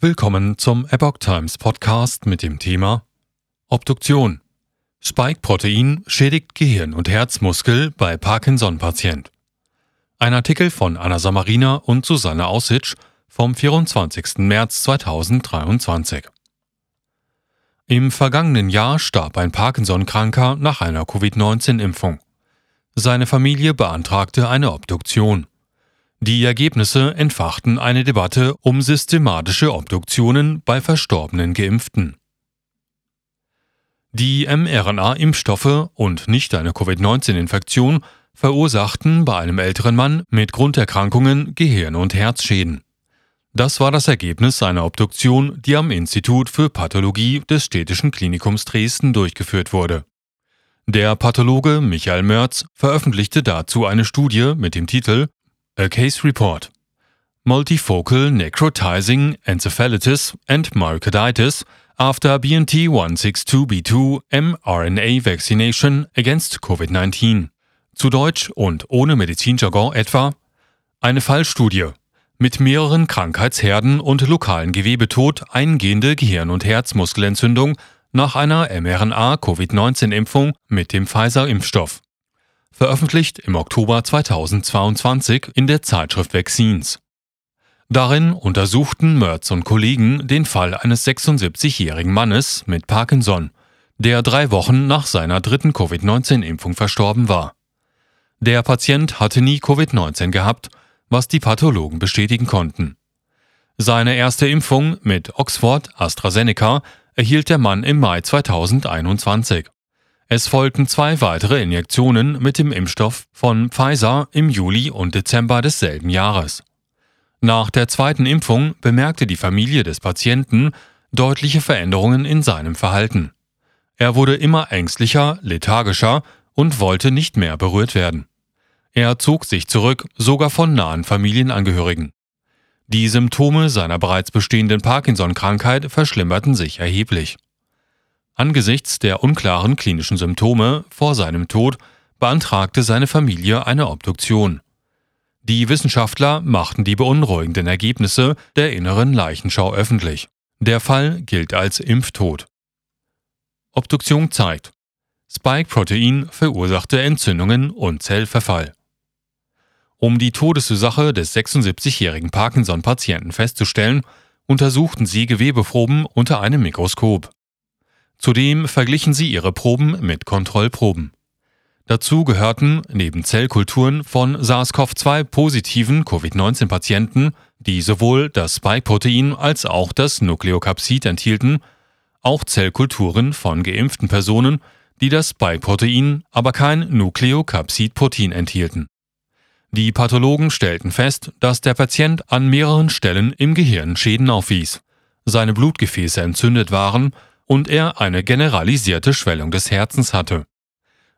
Willkommen zum Epoch Times Podcast mit dem Thema Obduktion. Spike-Protein schädigt Gehirn und Herzmuskel bei Parkinson-Patient. Ein Artikel von Anna Samarina und Susanne Aussitsch vom 24. März 2023. Im vergangenen Jahr starb ein Parkinson-Kranker nach einer Covid-19-Impfung. Seine Familie beantragte eine Obduktion. Die Ergebnisse entfachten eine Debatte um systematische Obduktionen bei verstorbenen Geimpften. Die mRNA-Impfstoffe und nicht eine Covid-19-Infektion verursachten bei einem älteren Mann mit Grunderkrankungen Gehirn- und Herzschäden. Das war das Ergebnis einer Obduktion, die am Institut für Pathologie des Städtischen Klinikums Dresden durchgeführt wurde. Der Pathologe Michael Mörz veröffentlichte dazu eine Studie mit dem Titel A Case Report. Multifocal necrotizing encephalitis and myocarditis after BNT162b2 mRNA vaccination against COVID-19. Zu Deutsch und ohne Medizinjargon etwa eine Fallstudie mit mehreren Krankheitsherden und lokalen Gewebetod eingehende Gehirn- und Herzmuskelentzündung nach einer mRNA-Covid-19-Impfung mit dem Pfizer-Impfstoff veröffentlicht im Oktober 2022 in der Zeitschrift Vaccines. Darin untersuchten Merz und Kollegen den Fall eines 76-jährigen Mannes mit Parkinson, der drei Wochen nach seiner dritten Covid-19-Impfung verstorben war. Der Patient hatte nie Covid-19 gehabt, was die Pathologen bestätigen konnten. Seine erste Impfung mit Oxford AstraZeneca erhielt der Mann im Mai 2021. Es folgten zwei weitere Injektionen mit dem Impfstoff von Pfizer im Juli und Dezember desselben Jahres. Nach der zweiten Impfung bemerkte die Familie des Patienten deutliche Veränderungen in seinem Verhalten. Er wurde immer ängstlicher, lethargischer und wollte nicht mehr berührt werden. Er zog sich zurück, sogar von nahen Familienangehörigen. Die Symptome seiner bereits bestehenden Parkinson-Krankheit verschlimmerten sich erheblich. Angesichts der unklaren klinischen Symptome vor seinem Tod beantragte seine Familie eine Obduktion. Die Wissenschaftler machten die beunruhigenden Ergebnisse der inneren Leichenschau öffentlich. Der Fall gilt als Impftod. Obduktion zeigt, Spike-Protein verursachte Entzündungen und Zellverfall. Um die Todesursache des 76-jährigen Parkinson-Patienten festzustellen, untersuchten sie Gewebeproben unter einem Mikroskop. Zudem verglichen sie ihre Proben mit Kontrollproben. Dazu gehörten neben Zellkulturen von SARS-CoV-2-positiven Covid-19-Patienten, die sowohl das Spike-Protein als auch das Nukleokapsid enthielten, auch Zellkulturen von geimpften Personen, die das Spike-Protein, aber kein Nukleokapsid-Protein enthielten. Die Pathologen stellten fest, dass der Patient an mehreren Stellen im Gehirn Schäden aufwies, seine Blutgefäße entzündet waren und er eine generalisierte Schwellung des Herzens hatte.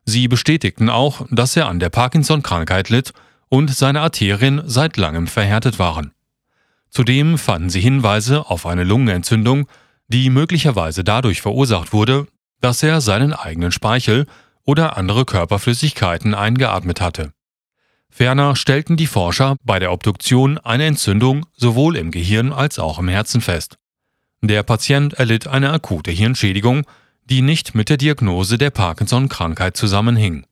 Sie bestätigten auch, dass er an der Parkinson-Krankheit litt und seine Arterien seit langem verhärtet waren. Zudem fanden sie Hinweise auf eine Lungenentzündung, die möglicherweise dadurch verursacht wurde, dass er seinen eigenen Speichel oder andere Körperflüssigkeiten eingeatmet hatte. Ferner stellten die Forscher bei der Obduktion eine Entzündung sowohl im Gehirn als auch im Herzen fest. Der Patient erlitt eine akute Hirnschädigung, die nicht mit der Diagnose der Parkinson-Krankheit zusammenhing.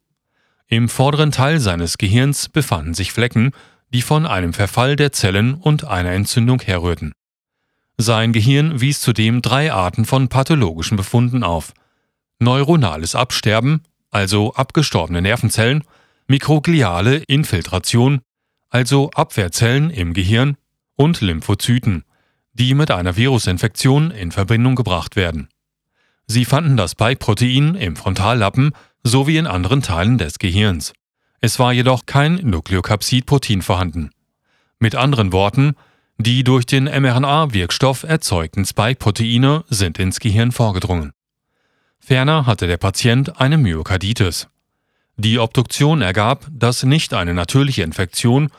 Im vorderen Teil seines Gehirns befanden sich Flecken, die von einem Verfall der Zellen und einer Entzündung herrührten. Sein Gehirn wies zudem drei Arten von pathologischen Befunden auf. Neuronales Absterben, also abgestorbene Nervenzellen, mikrogliale Infiltration, also Abwehrzellen im Gehirn und Lymphozyten, die mit einer Virusinfektion in Verbindung gebracht werden. Sie fanden das Spike-Protein im Frontallappen sowie in anderen Teilen des Gehirns. Es war jedoch kein Nukleokapsid-Protein vorhanden. Mit anderen Worten, die durch den mRNA-Wirkstoff erzeugten Spike-Proteine sind ins Gehirn vorgedrungen. Ferner hatte der Patient eine Myokarditis. Die Obduktion ergab, dass nicht eine natürliche Infektion,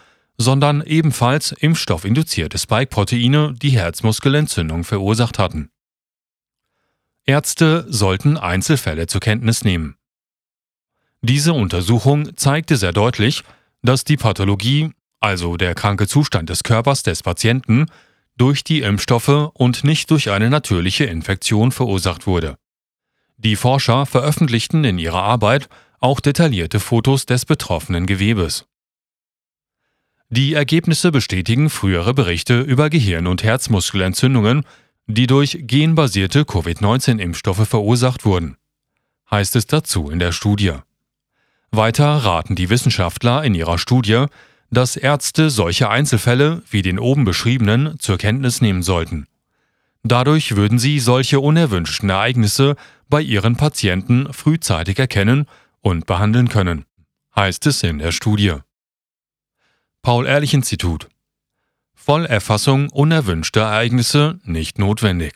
sondern ebenfalls impfstoffinduzierte Spike-Proteine die Herzmuskelentzündung verursacht hatten. Ärzte sollten Einzelfälle zur Kenntnis nehmen. Diese Untersuchung zeigte sehr deutlich, dass die Pathologie, also der kranke Zustand des Körpers des Patienten, durch die Impfstoffe und nicht durch eine natürliche Infektion verursacht wurde. Die Forscher veröffentlichten in ihrer Arbeit auch detaillierte Fotos des betroffenen Gewebes. Die Ergebnisse bestätigen frühere Berichte über Gehirn- und Herzmuskelentzündungen, die durch genbasierte Covid-19-Impfstoffe verursacht wurden, heißt es dazu in der Studie. Weiter raten die Wissenschaftler in ihrer Studie, dass Ärzte solche Einzelfälle wie den oben beschriebenen zur Kenntnis nehmen sollten. Dadurch würden sie solche unerwünschten Ereignisse bei ihren Patienten frühzeitig erkennen und behandeln können, heißt es in der Studie. Paul-Ehrlich-Institut Vollerfassung unerwünschter Ereignisse nicht notwendig.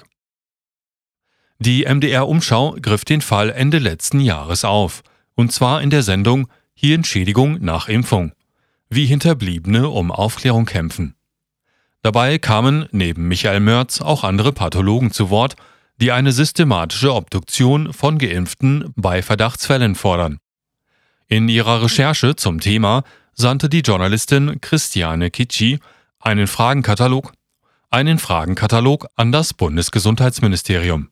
Die MDR-Umschau griff den Fall Ende letzten Jahres auf, und zwar in der Sendung Hirnschädigung nach Impfung, wie Hinterbliebene um Aufklärung kämpfen. Dabei kamen neben Michael Mörz auch andere Pathologen zu Wort, die eine systematische Obduktion von Geimpften bei Verdachtsfällen fordern. In ihrer Recherche zum Thema sandte die Journalistin Christiane Kitschi einen Fragenkatalog, einen Fragenkatalog an das Bundesgesundheitsministerium.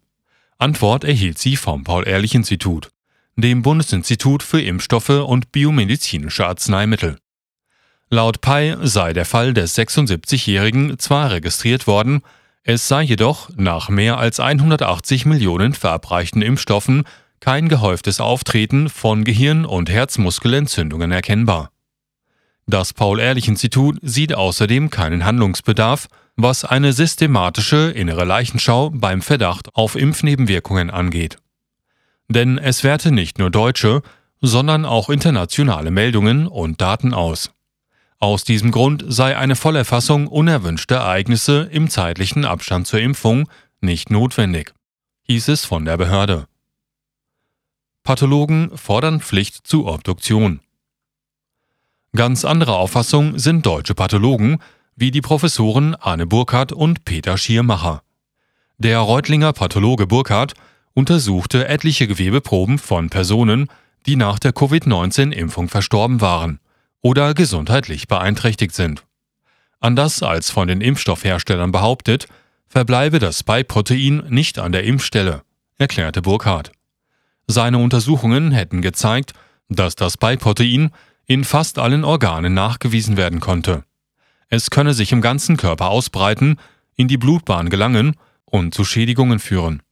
Antwort erhielt sie vom Paul-Ehrlich-Institut, dem Bundesinstitut für Impfstoffe und biomedizinische Arzneimittel. Laut PAI sei der Fall des 76-Jährigen zwar registriert worden, es sei jedoch nach mehr als 180 Millionen verabreichten Impfstoffen kein gehäuftes Auftreten von Gehirn- und Herzmuskelentzündungen erkennbar. Das Paul-Ehrlich-Institut sieht außerdem keinen Handlungsbedarf, was eine systematische innere Leichenschau beim Verdacht auf Impfnebenwirkungen angeht. Denn es werte nicht nur deutsche, sondern auch internationale Meldungen und Daten aus. Aus diesem Grund sei eine Vollerfassung unerwünschter Ereignisse im zeitlichen Abstand zur Impfung nicht notwendig, hieß es von der Behörde. Pathologen fordern Pflicht zu Obduktion. Ganz andere Auffassung sind deutsche Pathologen, wie die Professoren Arne Burkhardt und Peter Schiermacher. Der Reutlinger Pathologe Burkhardt untersuchte etliche Gewebeproben von Personen, die nach der Covid-19-Impfung verstorben waren oder gesundheitlich beeinträchtigt sind. Anders als von den Impfstoffherstellern behauptet, verbleibe das Spike-Protein nicht an der Impfstelle, erklärte Burkhardt. Seine Untersuchungen hätten gezeigt, dass das Spike-Protein in fast allen Organen nachgewiesen werden konnte. Es könne sich im ganzen Körper ausbreiten, in die Blutbahn gelangen und zu Schädigungen führen.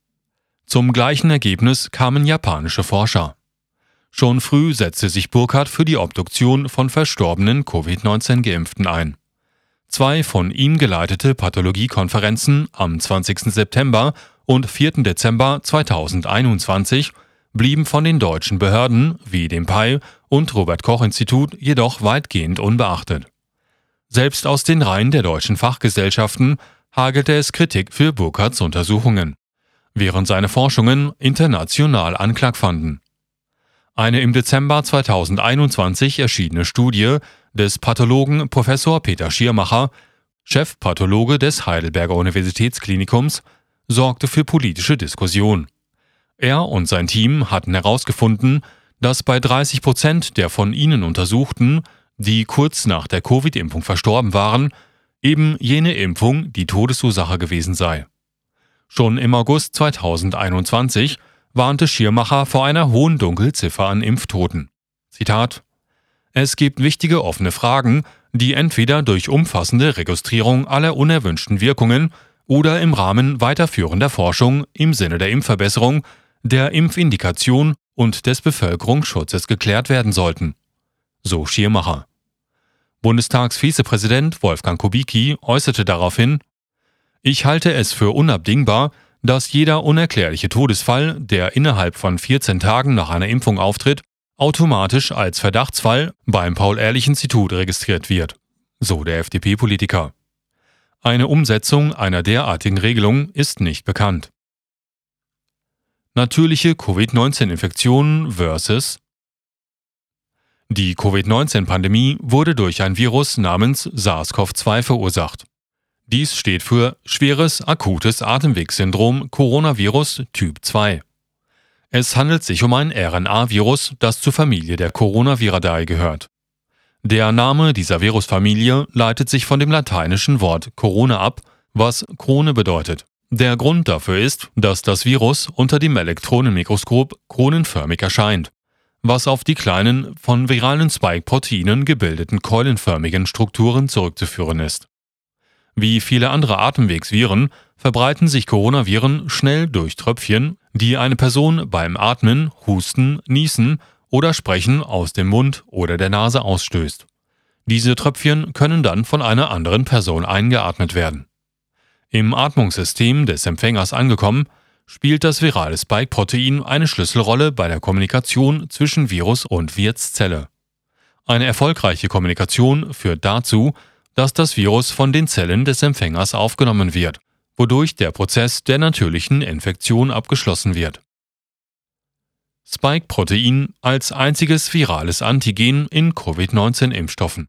Zum gleichen Ergebnis kamen japanische Forscher. Schon früh setzte sich Burkhardt für die Obduktion von verstorbenen Covid-19-Geimpften ein. Zwei von ihm geleitete Pathologiekonferenzen am 20. September und 4. Dezember 2021 blieben von den deutschen Behörden wie dem PAI und Robert Koch Institut jedoch weitgehend unbeachtet. Selbst aus den Reihen der deutschen Fachgesellschaften hagelte es Kritik für Burkhardts Untersuchungen, während seine Forschungen international Anklang fanden. Eine im Dezember 2021 erschienene Studie des Pathologen Professor Peter Schiermacher, Chefpathologe des Heidelberger Universitätsklinikums, sorgte für politische Diskussion. Er und sein Team hatten herausgefunden, dass bei 30 Prozent der von ihnen Untersuchten, die kurz nach der Covid-Impfung verstorben waren, eben jene Impfung die Todesursache gewesen sei. Schon im August 2021 warnte Schirmacher vor einer hohen Dunkelziffer an Impftoten. Zitat Es gibt wichtige offene Fragen, die entweder durch umfassende Registrierung aller unerwünschten Wirkungen oder im Rahmen weiterführender Forschung im Sinne der Impfverbesserung, der Impfindikation und des Bevölkerungsschutzes geklärt werden sollten. So Schirmacher. Bundestagsvizepräsident Wolfgang Kubicki äußerte daraufhin, ich halte es für unabdingbar, dass jeder unerklärliche Todesfall, der innerhalb von 14 Tagen nach einer Impfung auftritt, automatisch als Verdachtsfall beim Paul-Ehrlich-Institut registriert wird, so der FDP-Politiker. Eine Umsetzung einer derartigen Regelung ist nicht bekannt. Natürliche Covid-19-Infektionen versus Die Covid-19-Pandemie wurde durch ein Virus namens SARS-CoV-2 verursacht. Dies steht für schweres akutes Atemwegssyndrom Coronavirus Typ 2. Es handelt sich um ein RNA-Virus, das zur Familie der Coronaviridae gehört. Der Name dieser Virusfamilie leitet sich von dem lateinischen Wort Corona ab, was Krone bedeutet. Der Grund dafür ist, dass das Virus unter dem Elektronenmikroskop kronenförmig erscheint, was auf die kleinen, von viralen Spike-Proteinen gebildeten keulenförmigen Strukturen zurückzuführen ist. Wie viele andere Atemwegsviren verbreiten sich Coronaviren schnell durch Tröpfchen, die eine Person beim Atmen, Husten, Niesen oder Sprechen aus dem Mund oder der Nase ausstößt. Diese Tröpfchen können dann von einer anderen Person eingeatmet werden. Im Atmungssystem des Empfängers angekommen, spielt das virale Spike-Protein eine Schlüsselrolle bei der Kommunikation zwischen Virus und Wirtszelle. Eine erfolgreiche Kommunikation führt dazu, dass das Virus von den Zellen des Empfängers aufgenommen wird, wodurch der Prozess der natürlichen Infektion abgeschlossen wird. Spike-Protein als einziges virales Antigen in Covid-19-Impfstoffen.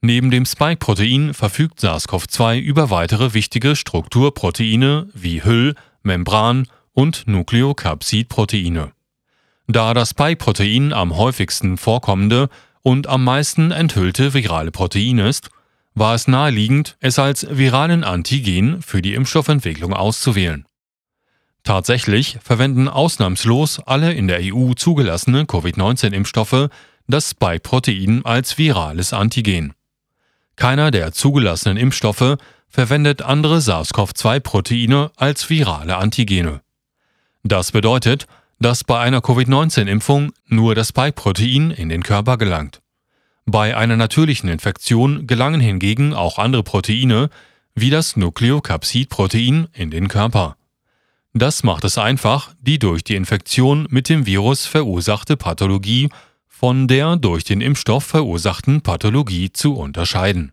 Neben dem Spike-Protein verfügt SARS-CoV-2 über weitere wichtige Strukturproteine wie Hüll-, Membran- und Nukleokapsid-Proteine. Da das Spike-Protein am häufigsten vorkommende und am meisten enthüllte virale Protein ist, war es naheliegend, es als viralen Antigen für die Impfstoffentwicklung auszuwählen. Tatsächlich verwenden ausnahmslos alle in der EU zugelassene Covid-19-Impfstoffe das Spike-Protein als virales Antigen. Keiner der zugelassenen Impfstoffe verwendet andere SARS-CoV-2-Proteine als virale Antigene. Das bedeutet, dass bei einer Covid-19-Impfung nur das Spike-Protein in den Körper gelangt. Bei einer natürlichen Infektion gelangen hingegen auch andere Proteine, wie das Nukleokapsid-Protein, in den Körper. Das macht es einfach, die durch die Infektion mit dem Virus verursachte Pathologie von der durch den Impfstoff verursachten Pathologie zu unterscheiden